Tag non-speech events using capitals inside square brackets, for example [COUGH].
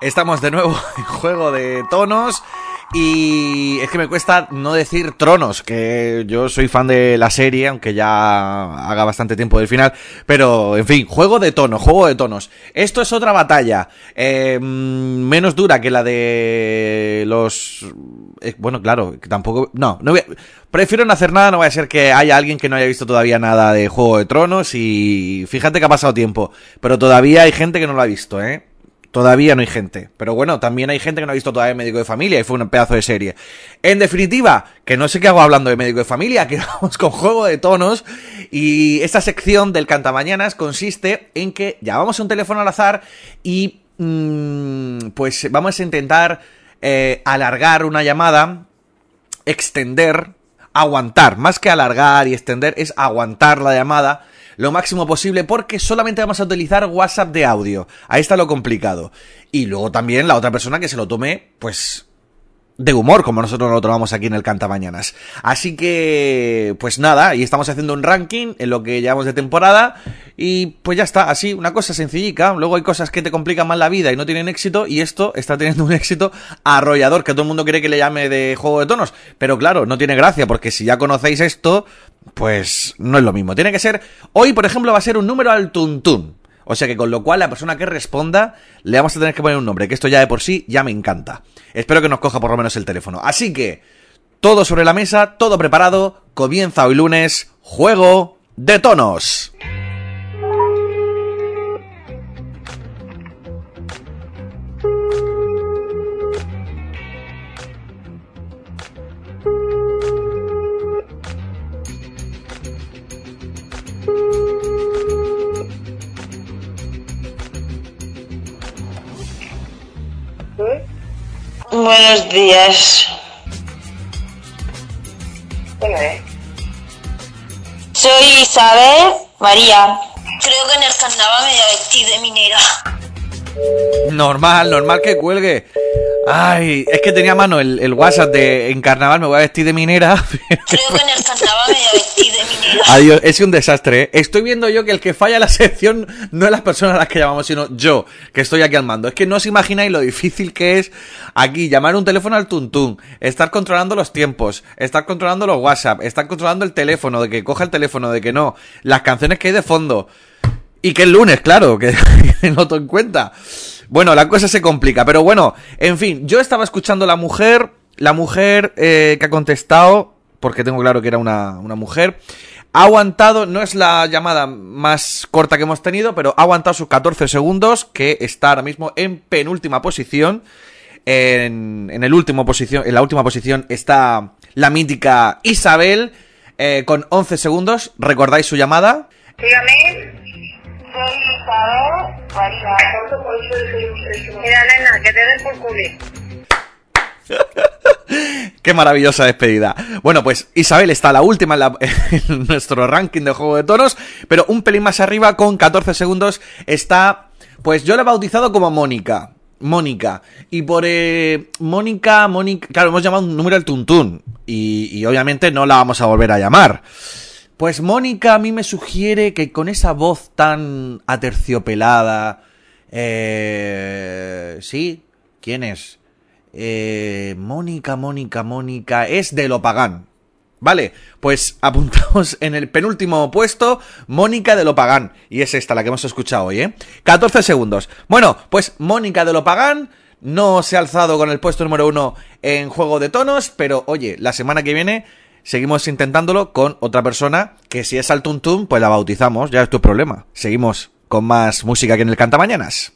Estamos de nuevo [LAUGHS] en juego de tonos. Y es que me cuesta no decir tronos, que yo soy fan de la serie, aunque ya haga bastante tiempo del final. Pero, en fin, juego de tonos, juego de tonos. Esto es otra batalla, eh, menos dura que la de los... eh, bueno, claro, que tampoco... No, no voy Prefiero no hacer nada, no vaya a ser que haya alguien que no haya visto todavía nada de Juego de Tronos y fíjate que ha pasado tiempo, pero todavía hay gente que no lo ha visto, ¿eh? Todavía no hay gente. Pero bueno, también hay gente que no ha visto todavía Médico de Familia y fue un pedazo de serie. En definitiva, que no sé qué hago hablando de Médico de Familia, [LAUGHS] que vamos con juego de tonos. Y esta sección del Cantamañanas consiste en que llamamos un teléfono al azar y mm, pues vamos a intentar eh, alargar una llamada, extender, aguantar. Más que alargar y extender, es aguantar la llamada lo máximo posible porque solamente vamos a utilizar WhatsApp de audio. Ahí está lo complicado. Y luego también la otra persona que se lo tome, pues, de humor, como nosotros lo tomamos aquí en el Cantamañanas. Así que, pues nada, y estamos haciendo un ranking en lo que llevamos de temporada. Y pues ya está, así, una cosa sencillica. Luego hay cosas que te complican más la vida y no tienen éxito. Y esto está teniendo un éxito arrollador, que todo el mundo quiere que le llame de juego de tonos. Pero claro, no tiene gracia, porque si ya conocéis esto, pues no es lo mismo. Tiene que ser, hoy por ejemplo va a ser un número al tuntún. O sea que con lo cual la persona que responda le vamos a tener que poner un nombre, que esto ya de por sí ya me encanta. Espero que nos coja por lo menos el teléfono. Así que, todo sobre la mesa, todo preparado, comienza hoy lunes, juego de tonos. Buenos días. Soy Isabel María. Creo que en el carnaval me voy a vestir de minera. Normal, normal que cuelgue. Ay, es que tenía a mano el, el WhatsApp de en carnaval me voy a vestir de minera. [LAUGHS] Creo que en el carnaval me voy a vestir de minera. Adiós, es un desastre. ¿eh? Estoy viendo yo que el que falla la sección no es las personas a las que llamamos, sino yo, que estoy aquí al mando. Es que no os imagináis lo difícil que es aquí llamar un teléfono al tuntún, estar controlando los tiempos, estar controlando los WhatsApp, estar controlando el teléfono, de que coja el teléfono, de que no, las canciones que hay de fondo. Y que el lunes, claro, que [LAUGHS] noto en cuenta. Bueno, la cosa se complica, pero bueno, en fin, yo estaba escuchando la mujer, la mujer eh, que ha contestado, porque tengo claro que era una, una mujer, ha aguantado, no es la llamada más corta que hemos tenido, pero ha aguantado sus 14 segundos, que está ahora mismo en penúltima posición. En, en el último posición, en la última posición está la mítica Isabel, eh, con 11 segundos. ¿Recordáis su llamada? Dígame. [LAUGHS] Qué maravillosa despedida. Bueno, pues Isabel está la última en, la- [LAUGHS] en nuestro ranking de juego de tonos, pero un pelín más arriba, con 14 segundos, está, pues yo la he bautizado como Mónica. Mónica. Y por eh, Mónica, Mónica, claro, hemos llamado un número al tuntún. Y, y obviamente no la vamos a volver a llamar. Pues Mónica a mí me sugiere que con esa voz tan aterciopelada... Eh, sí, ¿quién es? Eh, Mónica, Mónica, Mónica, es de Lopagán. Vale, pues apuntamos en el penúltimo puesto, Mónica de Lopagán. Y es esta la que hemos escuchado hoy, ¿eh? 14 segundos. Bueno, pues Mónica de Lopagán no se ha alzado con el puesto número uno en Juego de Tonos, pero oye, la semana que viene seguimos intentándolo con otra persona que si es al tuntún, pues la bautizamos, ya es tu problema. Seguimos con más música aquí en el Cantamañanas.